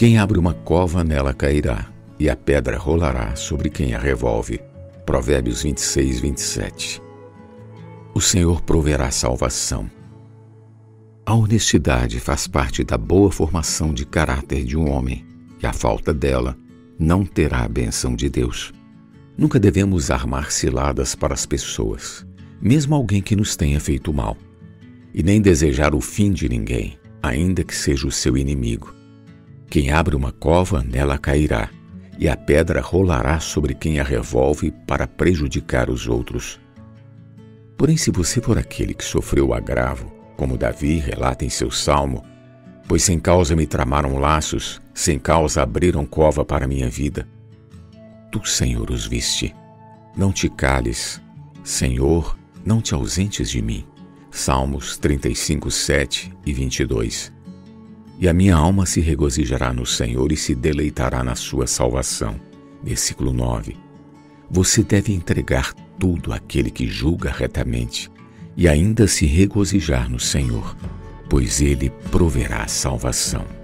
Quem abre uma cova, nela cairá, e a pedra rolará sobre quem a revolve. Provérbios 26, 27. O Senhor proverá salvação. A honestidade faz parte da boa formação de caráter de um homem, e a falta dela não terá a benção de Deus. Nunca devemos armar ciladas para as pessoas, mesmo alguém que nos tenha feito mal, e nem desejar o fim de ninguém, ainda que seja o seu inimigo. Quem abre uma cova, nela cairá, e a pedra rolará sobre quem a revolve para prejudicar os outros. Porém, se você for aquele que sofreu o agravo, como Davi relata em seu salmo, pois sem causa me tramaram laços, sem causa abriram cova para minha vida. Tu, Senhor, os viste. Não te cales, Senhor, não te ausentes de mim. Salmos 35, 7 e 22. E a minha alma se regozijará no Senhor e se deleitará na sua salvação. Versículo 9. Você deve entregar tudo àquele que julga retamente e ainda se regozijar no Senhor, pois ele proverá salvação.